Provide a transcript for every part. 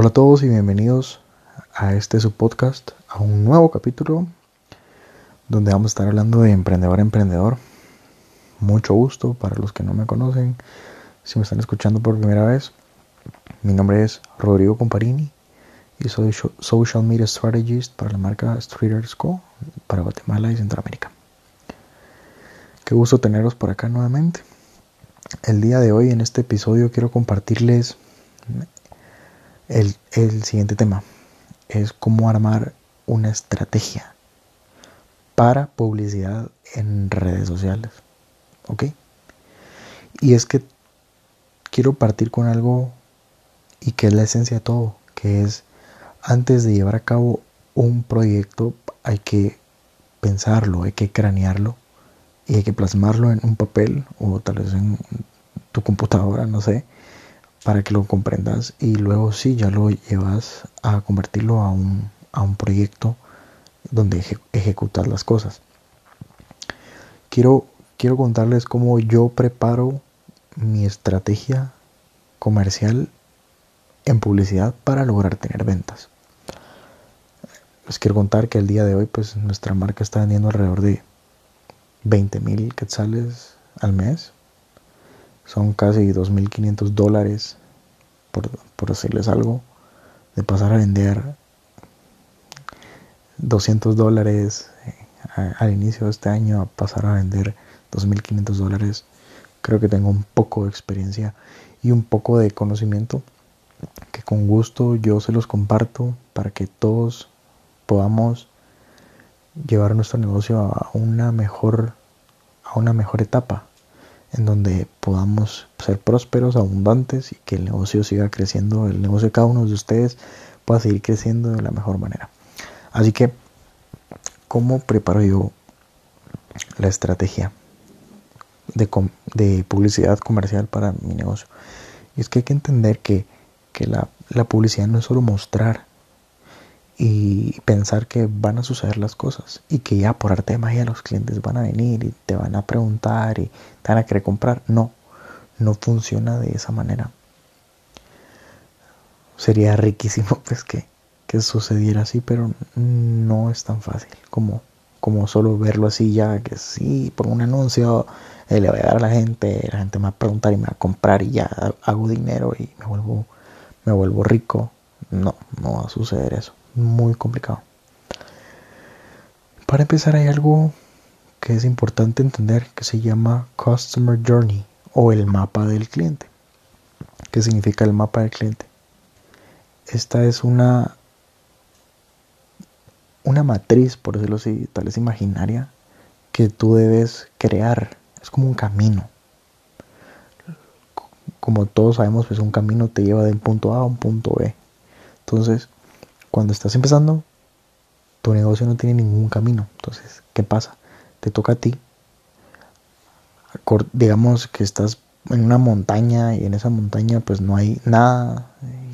Hola a todos y bienvenidos a este su podcast, a un nuevo capítulo donde vamos a estar hablando de emprendedor a emprendedor. Mucho gusto para los que no me conocen, si me están escuchando por primera vez. Mi nombre es Rodrigo Comparini y soy Social Media Strategist para la marca Streeters Co. para Guatemala y Centroamérica. Qué gusto teneros por acá nuevamente. El día de hoy en este episodio quiero compartirles el, siguiente tema. Es cómo armar una estrategia para publicidad en redes sociales. ¿Ok? Y es que quiero partir con algo y que es la esencia de todo, que es antes de llevar a cabo un proyecto hay que pensarlo, hay que cranearlo y hay que plasmarlo en un papel o tal vez en tu computadora, no sé, para que lo comprendas y luego sí ya lo llevas a convertirlo a un, a un proyecto donde ejecutar las cosas. Quiero, quiero contarles cómo yo preparo mi estrategia comercial en publicidad para lograr tener ventas. Les quiero contar que el día de hoy pues nuestra marca está vendiendo alrededor de 20 mil quetzales al mes son casi 2.500 dólares, por, por decirles algo, de pasar a vender 200 dólares eh, al inicio de este año a pasar a vender 2.500 dólares. Creo que tengo un poco de experiencia y un poco de conocimiento que con gusto yo se los comparto para que todos podamos llevar nuestro negocio a una mejor a una mejor etapa en donde podamos ser prósperos, abundantes y que el negocio siga creciendo, el negocio de cada uno de ustedes pueda seguir creciendo de la mejor manera. Así que, ¿cómo preparo yo la estrategia de, publicidad comercial para mi negocio? Y es que hay que entender que, que la publicidad no es solo mostrar y pensar que van a suceder las cosas y que ya por arte de magia los clientes van a venir y te van a preguntar y te van a querer comprar. No, no funciona de esa manera. Sería riquísimo pues que, que sucediera así, pero no es tan fácil como, como solo verlo así ya, que sí, por un anuncio eh, le voy a dar a la gente, la gente me va a preguntar y me va a comprar y ya hago dinero y me vuelvo, me vuelvo rico. No, no va a suceder eso muy complicado. Para empezar hay algo que es importante entender que se llama Customer Journey o el mapa del cliente. ¿Qué significa el mapa del cliente? Esta es una una matriz, por decirlo así, tal vez imaginaria, que tú debes crear. Es como un camino. Como todos sabemos, pues un camino te lleva de un punto A a un punto B. Entonces, cuando estás empezando, tu negocio no tiene ningún camino. Entonces, ¿qué pasa? Te toca a ti. Digamos que estás en una montaña y en esa montaña pues no hay nada.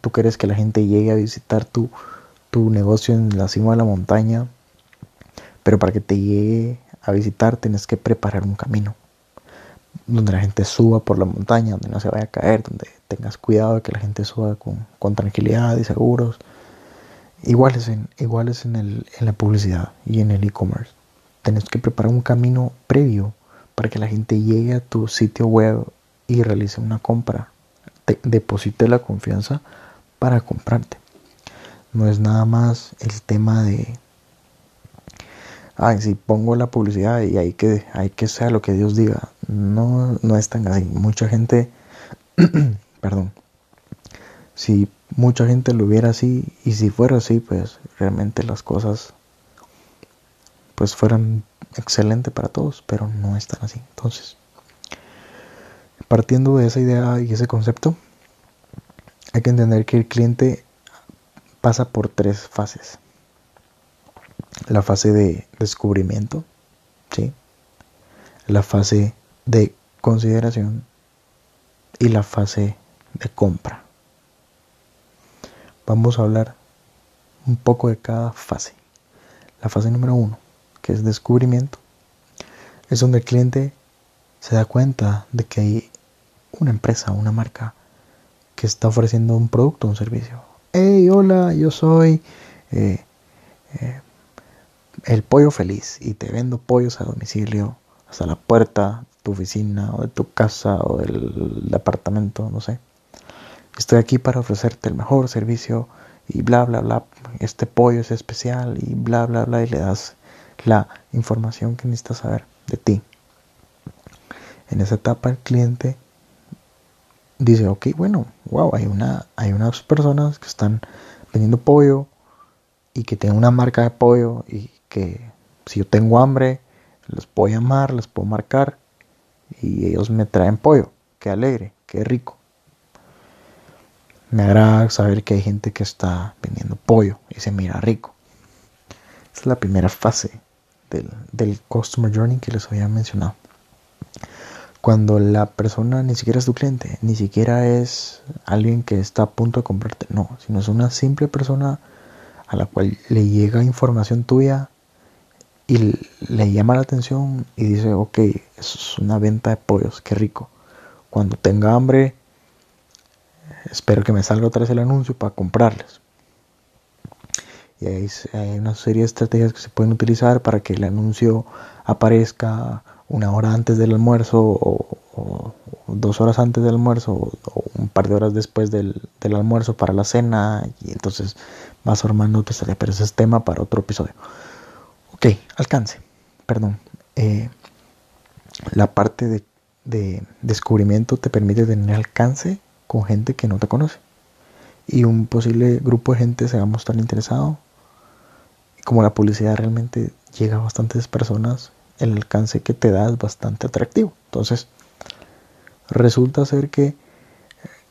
Tú quieres que la gente llegue a visitar tu, tu negocio en la cima de la montaña. Pero para que te llegue a visitar tienes que preparar un camino. Donde la gente suba por la montaña, donde no se vaya a caer, donde tengas cuidado de que la gente suba con tranquilidad y seguros Iguales en, iguales en, el, en la publicidad y en el e-commerce. Tienes que preparar un camino previo para que la gente llegue a tu sitio web y realice una compra. Te deposite la confianza para comprarte. No es nada más el tema de, ay, si pongo la publicidad y hay que, hay que sea lo que Dios diga. No, no es tan así. Mucha gente, perdón, si mucha gente lo viera así y si fuera así, pues realmente las cosas pues fueran excelentes para todos, pero no están así. Entonces, partiendo de esa idea y ese concepto, hay que entender que el cliente pasa por tres fases. La fase de descubrimiento, ¿sí? La fase de consideración y la fase de compra vamos a hablar un poco de cada fase. La fase número uno, que es descubrimiento, es donde el cliente se da cuenta de que hay una empresa, una marca que está ofreciendo un producto un servicio hey, hola, yo soy eh, eh, el pollo feliz y te vendo pollos a domicilio hasta la puerta de tu oficina o de tu casa o del departamento, no sé. Estoy aquí para ofrecerte el mejor servicio y bla, bla, bla. Este pollo es especial y bla, bla, bla. Y le das la información que necesitas saber de ti. En esa etapa el cliente dice, ok, bueno, wow, hay, una, hay unas personas que están vendiendo pollo y que tienen una marca de pollo y que si yo tengo hambre, les puedo llamar, les puedo marcar y ellos me traen pollo. Qué alegre, qué rico. Me agrada saber que hay gente que está vendiendo pollo y se mira rico. Esa es la primera fase del, del Customer Journey que les había mencionado cuando la persona ni siquiera es tu cliente, ni siquiera es alguien que está a punto de comprarte, no, sino es una simple persona a la cual le llega información tuya y le llama la atención y dice, ok, es una venta de pollos, qué rico. Cuando tenga hambre, espero que me salga otra vez el anuncio para comprarles. Y hay, hay una serie de estrategias que se pueden utilizar para que el anuncio aparezca una hora antes del almuerzo o, dos horas antes del almuerzo o, un par de horas después del, almuerzo para la cena y entonces vas armando tu estrategia, pero ese es tema para otro episodio. Ok, alcance, perdón. Eh, la parte de, de descubrimiento te permite tener alcance con gente que no te conoce y un posible grupo de gente se va a mostrar interesado. Como la publicidad realmente llega a bastantes personas, el alcance que te da es bastante atractivo. Entonces, resulta ser que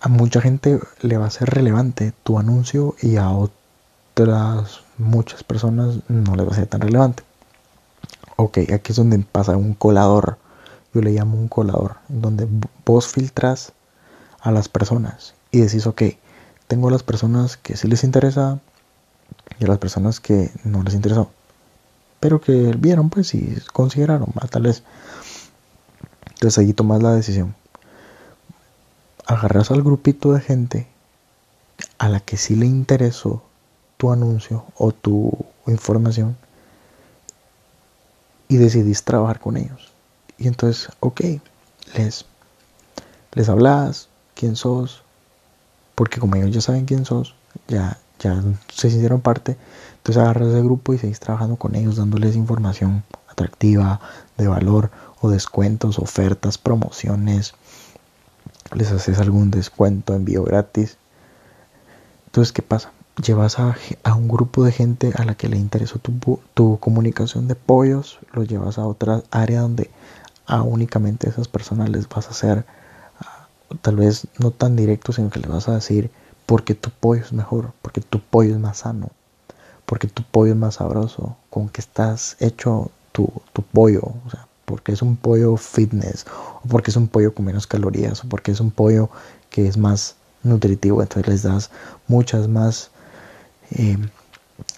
a mucha gente le va a ser relevante tu anuncio y a otras muchas personas no le va a ser tan relevante. Ok, aquí es donde pasa un colador. Yo le llamo un colador, donde vos filtras a las personas y decís, ok, tengo a las personas que sí les interesa y a las personas que no les interesó pero que vieron pues y consideraron, tal vez. Entonces ahí tomas la decisión. Agarras al grupito de gente a la que sí le interesó tu anuncio o tu información y decidís trabajar con ellos. Y entonces, ok, les, les hablas quién sos, porque como ellos ya saben quién sos, ya, ya se hicieron parte, entonces agarras ese grupo y seguís trabajando con ellos, dándoles información atractiva, de valor, o descuentos, ofertas, promociones. Les haces algún descuento, envío gratis. Entonces, ¿qué pasa? Llevas a, un grupo de gente a la que le interesó tu, tu comunicación de pollos, lo llevas a otra área donde a únicamente esas personas les vas a hacer, tal vez no tan directo, sino que les vas a decir, porque tu pollo es mejor, porque tu pollo es más sano, porque tu pollo es más sabroso, con que estás hecho tu, pollo, o sea, porque es un pollo fitness, o porque es un pollo con menos calorías, o porque es un pollo que es más nutritivo, entonces les das muchas más, eh,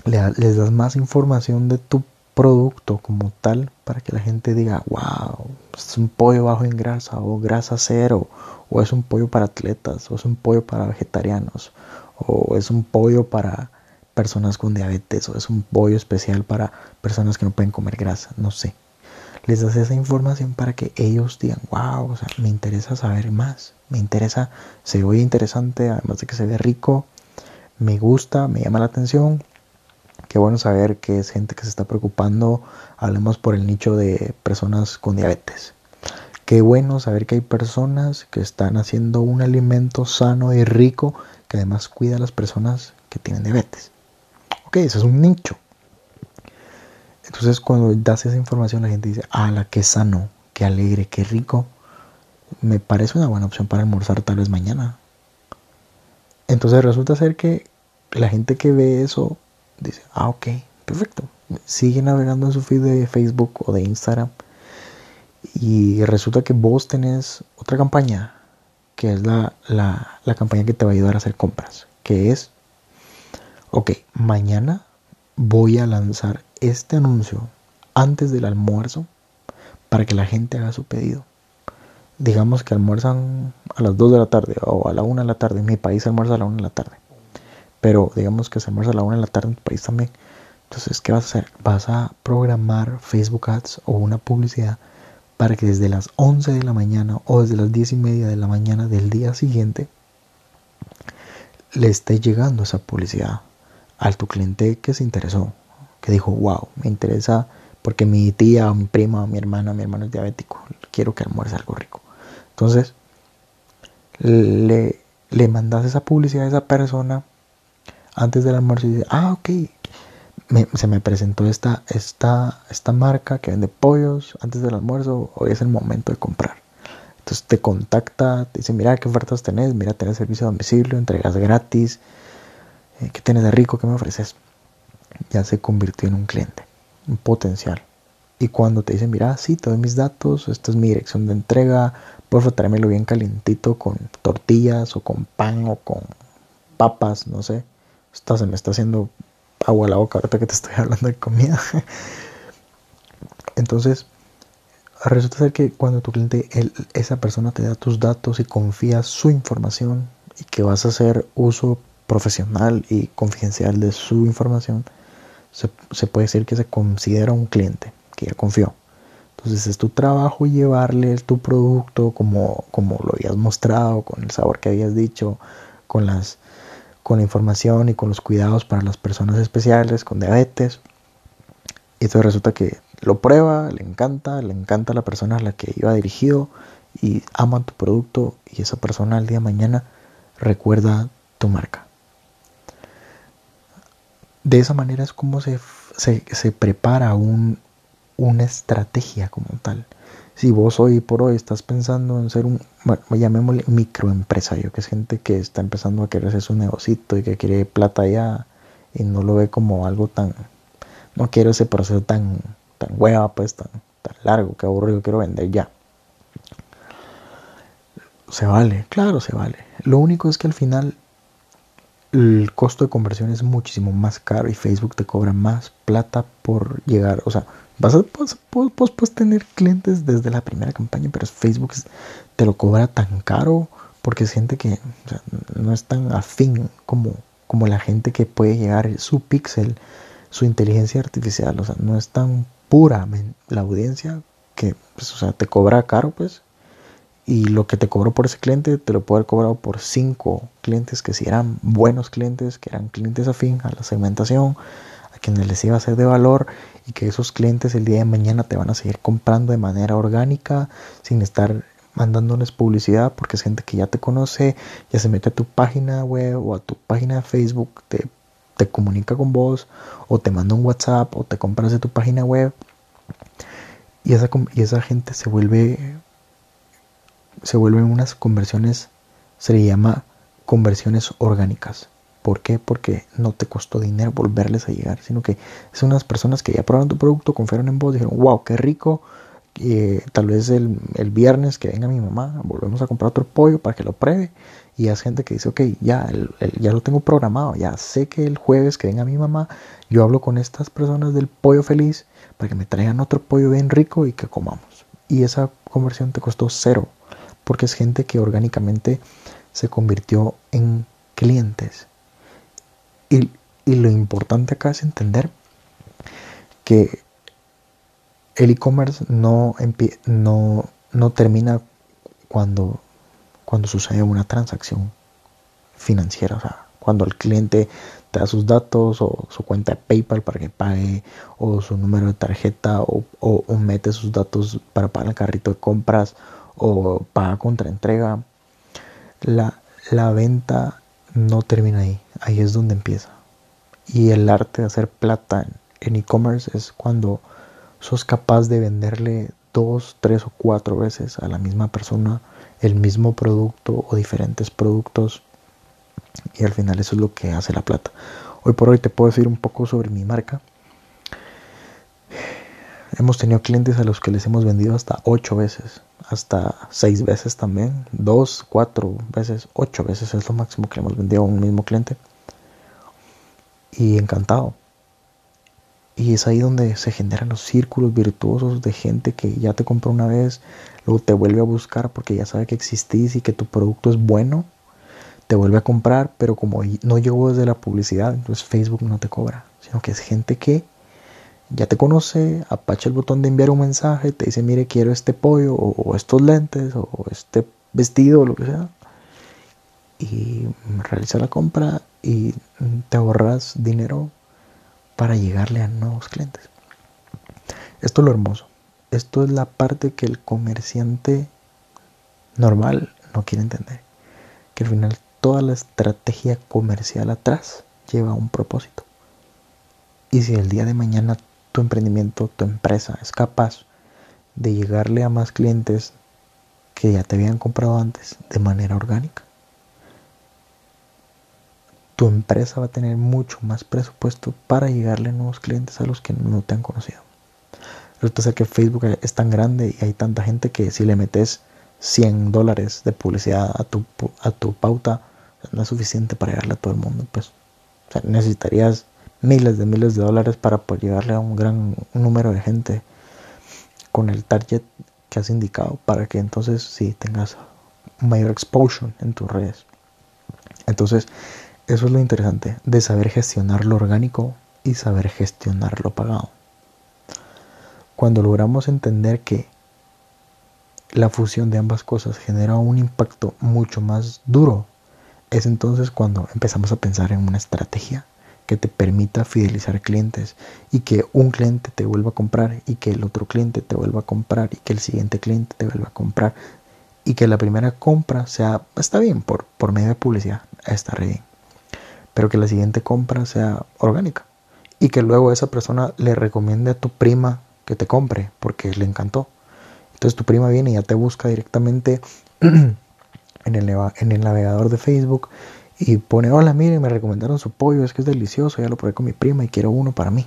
les das más información de tu producto como tal para que la gente diga, wow, es un pollo bajo en grasa o grasa cero, o es un pollo para atletas, o es un pollo para vegetarianos, o es un pollo para personas con diabetes o es un pollo especial para personas que no pueden comer grasa, no sé. Les das esa información para que ellos digan, wow, o sea, me interesa saber más, me interesa, se oye interesante, además de que se ve rico, me gusta, me llama la atención. Qué bueno saber que es gente que se está preocupando, hablemos por el nicho de personas con diabetes. Qué bueno saber que hay personas que están haciendo un alimento sano y rico que además cuida a las personas que tienen diabetes. Ok, eso es un nicho. Entonces cuando das esa información la gente dice, ah, la que sano, qué alegre, qué rico. Me parece una buena opción para almorzar tal vez mañana. Entonces resulta ser que la gente que ve eso dice, ah, ok, perfecto. Sigue navegando en su feed de Facebook o de Instagram. Y resulta que vos tenés otra campaña, que es la, la, la campaña que te va a ayudar a hacer compras, que es ok, mañana voy a lanzar este anuncio antes del almuerzo para que la gente haga su pedido. Digamos que almuerzan a las 2 de la tarde o a la 1 de la tarde. En mi país almuerza a la 1 de la tarde. pero digamos que se almuerza a la una de la tarde en tu país también. Entonces, ¿qué vas a hacer? Vas a programar Facebook Ads o una publicidad para que desde las 11 de la mañana o desde las 10 y media de la mañana del día siguiente le esté llegando esa publicidad a tu cliente que se interesó, que dijo, wow, me interesa porque mi tía mi prima o mi hermana, mi hermano es diabético, quiero que almuerce algo rico. Entonces, le, le mandas esa publicidad a esa persona antes del almuerzo y dice, ah, ok, se me presentó esta, esta, esta marca que vende pollos antes del almuerzo, hoy es el momento de comprar. Entonces te contacta, te dice, mira qué ofertas tenés, mira, tenés servicio a domicilio, entregas gratis, eh, ¿qué tienes de rico? ¿Qué me ofreces? Ya se convirtió en un cliente, un potencial. Y cuando te dicen, mira, sí, te doy mis datos, esta es mi dirección de entrega, por favor tráemelo bien calientito con tortillas o con pan o con papas, no sé. Esta se me está haciendo agua a la boca ahorita que te estoy hablando de comida. Entonces, resulta ser que cuando tu cliente, esa persona te da tus datos y confía su información y que vas a hacer uso profesional y confidencial de su información, se, puede decir que se considera un cliente que ya confió. Entonces es tu trabajo llevarle tu producto como, como lo habías mostrado, con el sabor que habías dicho, con las con la información y con los cuidados para las personas especiales con diabetes. Y entonces resulta que lo prueba, le encanta, le encanta la persona a la que iba dirigido y ama tu producto y esa persona al día de mañana recuerda tu marca. De esa manera es como se, se, prepara un, una estrategia como tal si vos hoy por hoy estás pensando en ser un, bueno, llamémosle microempresario, que es gente que está empezando a querer hacer su negocito y que quiere plata ya y no lo ve como algo tan, no quiero ese proceso tan, tan hueva, pues tan, tan largo, que aburrido, quiero vender ya. Se vale, claro, se vale. Lo único es que al final el costo de conversión es muchísimo más caro y Facebook te cobra más plata por llegar, o sea, Vas a pues, pues, pues, tener clientes desde la primera campaña, pero Facebook te lo cobra tan caro porque siente que no es tan afín como, como la gente que puede llegar su pixel, su inteligencia artificial, o sea, no es tan pura la audiencia que o sea, te cobra caro, pues. Y lo que te cobró por ese cliente te lo puede haber cobrado por cinco clientes que si eran buenos clientes, que eran clientes afín a la segmentación, quienes les iba a ser de valor y que esos clientes el día de mañana te van a seguir comprando de manera orgánica sin estar mandándoles publicidad porque es gente que ya te conoce, ya se mete a tu página web o a tu página de Facebook, te, te comunica con vos o te manda un WhatsApp o te compras de tu página web. Y esa, y esa gente se vuelve se vuelven unas conversiones se le llama conversiones orgánicas ¿Por qué? Porque no te costó dinero volverles a llegar, sino que son unas personas que ya probaron tu producto, confiaron en vos, dijeron, wow, qué rico. Eh, tal vez el, viernes que venga mi mamá, volvemos a comprar otro pollo para que lo pruebe. Y hay gente que dice, ok, ya, ya lo tengo programado, ya sé que el jueves que venga mi mamá, yo hablo con estas personas del pollo feliz para que me traigan otro pollo bien rico y que comamos. Y esa conversión te costó cero, porque es gente que orgánicamente se convirtió en clientes. Y, lo importante acá es entender que el e-commerce no, no, no termina cuando, cuando sucede una transacción financiera, o sea, cuando el cliente te da sus datos o su cuenta de PayPal para que pague o su número de tarjeta o, o mete sus datos para pagar el carrito de compras o paga contra entrega. La, la venta no termina ahí, ahí es donde empieza. Y el arte de hacer plata en e-commerce es cuando sos capaz de venderle dos, tres o cuatro veces a la misma persona el mismo producto o diferentes productos y al final eso es lo que hace la plata. Hoy por hoy te puedo decir un poco sobre mi marca. Hemos tenido clientes a los que les hemos vendido hasta ocho veces, hasta seis veces también, dos, cuatro veces, ocho veces es lo máximo que hemos vendido a un mismo cliente. Y encantado. Y es ahí donde se generan los círculos virtuosos de gente que ya te compró una vez, luego te vuelve a buscar porque ya sabe que existís y que tu producto es bueno. te vuelve a comprar, pero como no llegó desde la publicidad, entonces Facebook no te cobra, sino que es gente que ya te conoce, apacha el botón de enviar un mensaje, te dice, mire, quiero este pollo o, estos lentes o este vestido o lo que sea, y realiza la compra y te ahorras dinero para llegarle a nuevos clientes. Esto es lo hermoso. Esto es la parte que el comerciante normal no quiere entender. Que al final toda la estrategia comercial atrás lleva un propósito. Y si el día de mañana tu emprendimiento, tu empresa es capaz de llegarle a más clientes que ya te habían comprado antes de manera orgánica, tu empresa va a tener mucho más presupuesto para llegarle a nuevos clientes a los que no te han conocido. Resulta ser que Facebook es tan grande y hay tanta gente que si le metes 100 dólares de publicidad a tu, a tu pauta, no es suficiente para llegarle a todo el mundo. Pues. necesitarías miles de miles de dólares para poder llegarle a un gran número de gente con el target que has indicado para que entonces sí tengas mayor exposure en tus redes. Entonces, eso es lo interesante de saber gestionar lo orgánico y saber gestionar lo pagado. Cuando logramos entender que la fusión de ambas cosas genera un impacto mucho más duro, es entonces cuando empezamos a pensar en una estrategia que te permita fidelizar clientes y que un cliente te vuelva a comprar y que el otro cliente te vuelva a comprar y que el siguiente cliente te vuelva a comprar y que la primera compra sea, está bien, por, por medio de publicidad, está re bien, pero que la siguiente compra sea orgánica y que luego esa persona le recomiende a tu prima que te compre porque le encantó. Entonces tu prima viene y ya te busca directamente en el, en el navegador de Facebook y pone, hola, mire, me recomendaron su pollo, es que es delicioso, ya lo probé con mi prima y quiero uno para mí.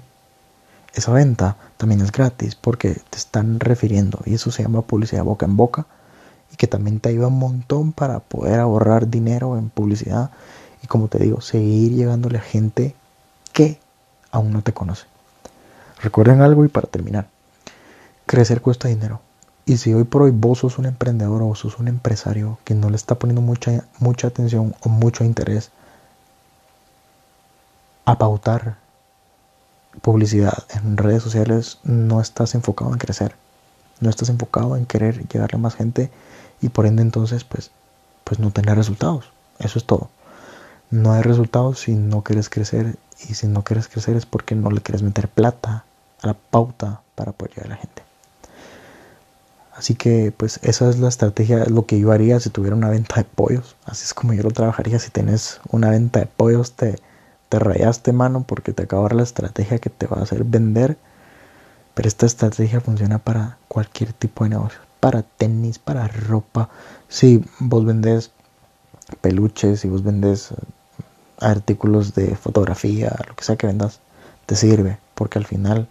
Esa venta también es gratis porque te están refiriendo y eso se llama publicidad boca en boca y que también te ayuda un montón para poder ahorrar dinero en publicidad y como te digo, seguir llegándole a gente que aún no te conoce. Recuerden algo y para terminar, crecer cuesta dinero. Y si hoy por hoy vos sos un emprendedor o sos un empresario que no le está poniendo mucha, mucha atención o mucho interés a pautar publicidad en redes sociales, no estás enfocado en crecer. No estás enfocado en querer llegarle a más gente y por ende entonces pues, pues no tener resultados. Eso es todo. No hay resultados si no quieres crecer y si no quieres crecer es porque no le quieres meter plata a la pauta para apoyar a la gente. Así que pues esa es la estrategia, lo que yo haría si tuviera una venta de pollos. Así es como yo lo trabajaría. Si tienes una venta de pollos, te, te rayaste mano porque te acaba la estrategia que te va a hacer vender. Pero esta estrategia funciona para cualquier tipo de negocio. Para tenis, para ropa. Si vos vendés peluches, si vos vendés eh, artículos de fotografía, lo que sea que vendas, te sirve. Porque al final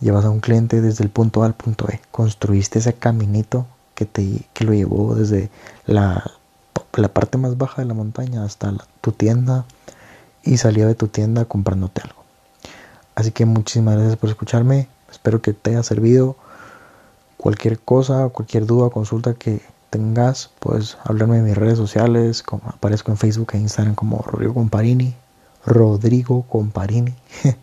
llevas a un cliente desde el punto A al punto B. Construiste ese caminito que, te, que lo llevó desde la, la parte más baja de la montaña hasta tu tienda y salía de tu tienda comprándote algo. Así que muchísimas gracias por escucharme. Espero que te haya servido. Cualquier cosa, cualquier duda, consulta que tengas, puedes hablarme en mis redes sociales. Como aparezco en Facebook e Instagram como Rodrigo Comparini. Rodrigo Comparini.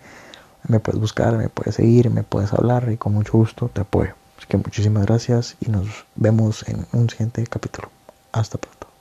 me puedes buscar, me puedes seguir, me puedes hablar y con mucho gusto te apoyo. Así que muchísimas gracias y nos vemos en un siguiente capítulo. Hasta pronto.